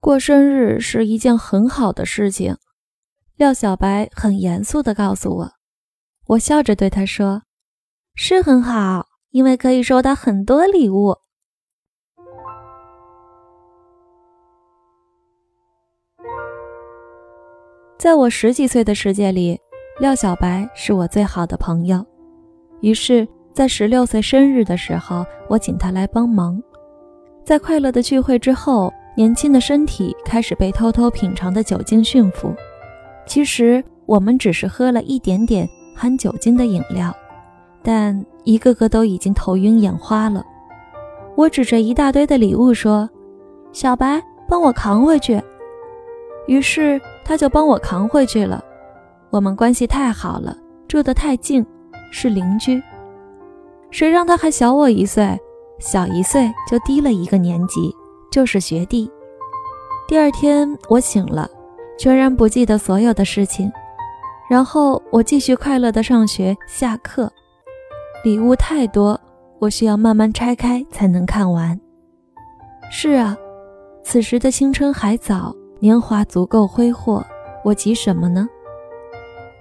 过生日是一件很好的事情。廖小白很严肃地告诉我。我笑着对他说：“是很好，因为可以收到很多礼物。”在我十几岁的世界里，廖小白是我最好的朋友。于是，在十六岁生日的时候，我请他来帮忙。在快乐的聚会之后，年轻的身体开始被偷偷品尝的酒精驯服。其实，我们只是喝了一点点含酒精的饮料，但一个个都已经头晕眼花了。我指着一大堆的礼物说：“小白，帮我扛回去。”于是。他就帮我扛回去了。我们关系太好了，住得太近，是邻居。谁让他还小我一岁，小一岁就低了一个年级，就是学弟。第二天我醒了，全然不记得所有的事情。然后我继续快乐的上学、下课。礼物太多，我需要慢慢拆开才能看完。是啊，此时的青春还早。年华足够挥霍，我急什么呢？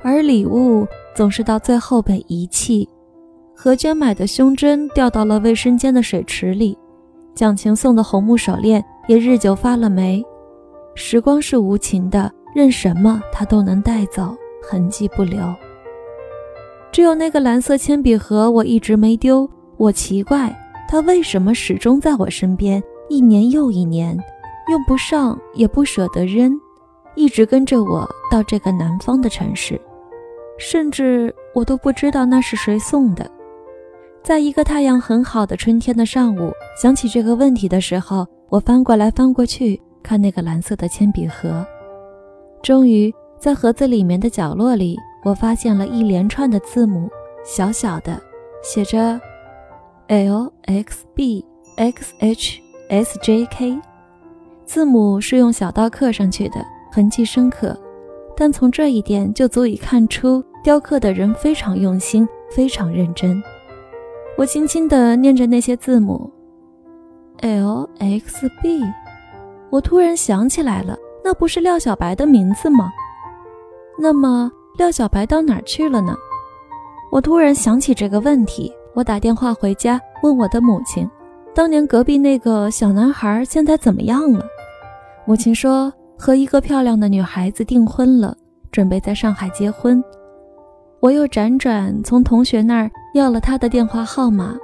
而礼物总是到最后被遗弃。何娟买的胸针掉到了卫生间的水池里，蒋晴送的红木手链也日久发了霉。时光是无情的，任什么它都能带走，痕迹不留。只有那个蓝色铅笔盒，我一直没丢。我奇怪，它为什么始终在我身边，一年又一年。用不上也不舍得扔，一直跟着我到这个南方的城市，甚至我都不知道那是谁送的。在一个太阳很好的春天的上午，想起这个问题的时候，我翻过来翻过去看那个蓝色的铅笔盒，终于在盒子里面的角落里，我发现了一连串的字母，小小的，写着 L X B X H S J K。字母是用小刀刻上去的，痕迹深刻，但从这一点就足以看出雕刻的人非常用心，非常认真。我轻轻地念着那些字母，L X B。我突然想起来了，那不是廖小白的名字吗？那么廖小白到哪儿去了呢？我突然想起这个问题，我打电话回家问我的母亲，当年隔壁那个小男孩现在怎么样了？母亲说和一个漂亮的女孩子订婚了，准备在上海结婚。我又辗转从同学那儿要了他的电话号码。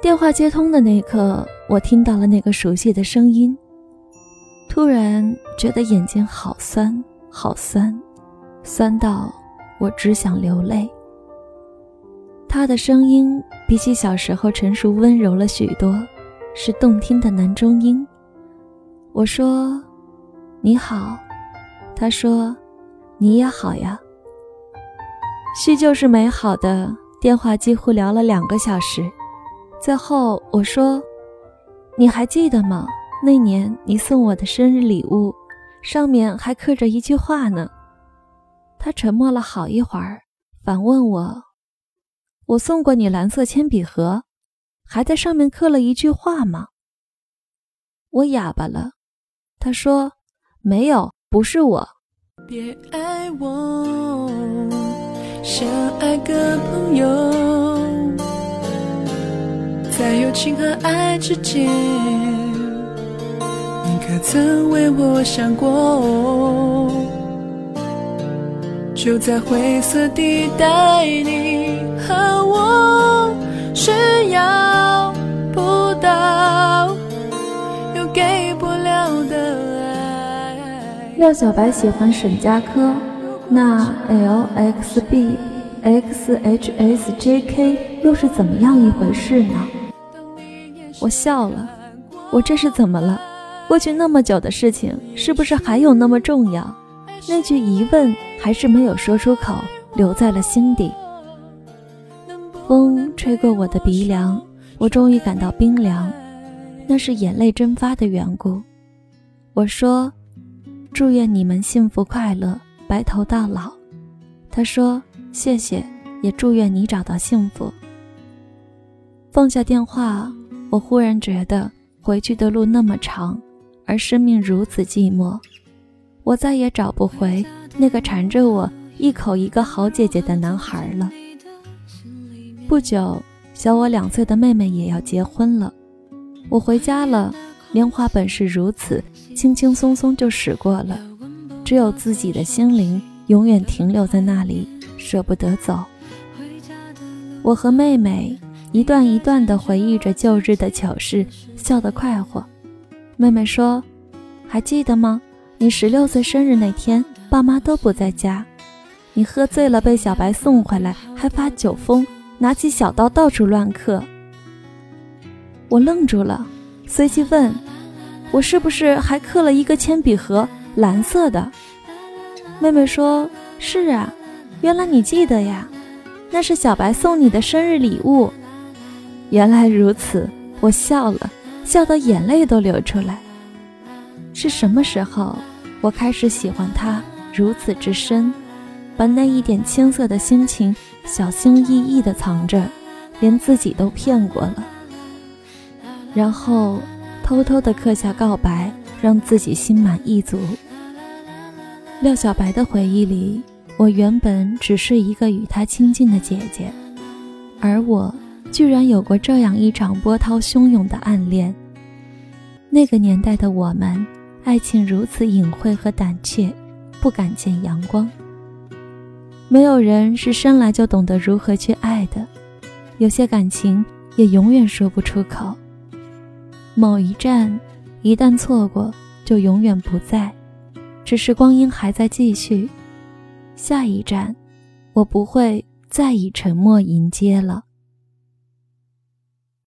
电话接通的那一刻，我听到了那个熟悉的声音，突然觉得眼睛好酸，好酸，酸到我只想流泪。他的声音比起小时候成熟温柔了许多，是动听的男中音。我说：“你好。”他说：“你也好呀。”叙旧是美好的，电话几乎聊了两个小时。最后我说：“你还记得吗？那年你送我的生日礼物，上面还刻着一句话呢。”他沉默了好一会儿，反问我：“我送过你蓝色铅笔盒，还在上面刻了一句话吗？”我哑巴了。他说：“没有，不是我。”别爱我，相爱个朋友，在友情和爱之间，你可曾为我想过？就在灰色地带，你和我是要不到。又给不了的爱廖小白喜欢沈佳柯，那 L X B X H S J K 又是怎么样一回事呢？我笑了，我这是怎么了？过去那么久的事情，是不是还有那么重要？那句疑问还是没有说出口，留在了心底。风吹过我的鼻梁，我终于感到冰凉，那是眼泪蒸发的缘故。我说。祝愿你们幸福快乐，白头到老。他说：“谢谢，也祝愿你找到幸福。”放下电话，我忽然觉得回去的路那么长，而生命如此寂寞，我再也找不回那个缠着我一口一个好姐姐的男孩了。不久，小我两岁的妹妹也要结婚了，我回家了。年华本是如此，轻轻松松就驶过了，只有自己的心灵永远停留在那里，舍不得走。我和妹妹一段一段地回忆着旧日的糗事，笑得快活。妹妹说：“还记得吗？你十六岁生日那天，爸妈都不在家，你喝醉了被小白送回来，还发酒疯，拿起小刀到处乱刻。”我愣住了。随即问：“我是不是还刻了一个铅笔盒，蓝色的？”妹妹说：“是啊，原来你记得呀，那是小白送你的生日礼物。”原来如此，我笑了笑得眼泪都流出来。是什么时候，我开始喜欢他如此之深，把那一点青涩的心情小心翼翼地藏着，连自己都骗过了。然后，偷偷地刻下告白，让自己心满意足。廖小白的回忆里，我原本只是一个与他亲近的姐姐，而我居然有过这样一场波涛汹涌的暗恋。那个年代的我们，爱情如此隐晦和胆怯，不敢见阳光。没有人是生来就懂得如何去爱的，有些感情也永远说不出口。某一站，一旦错过，就永远不在。只是光阴还在继续。下一站，我不会再以沉默迎接了。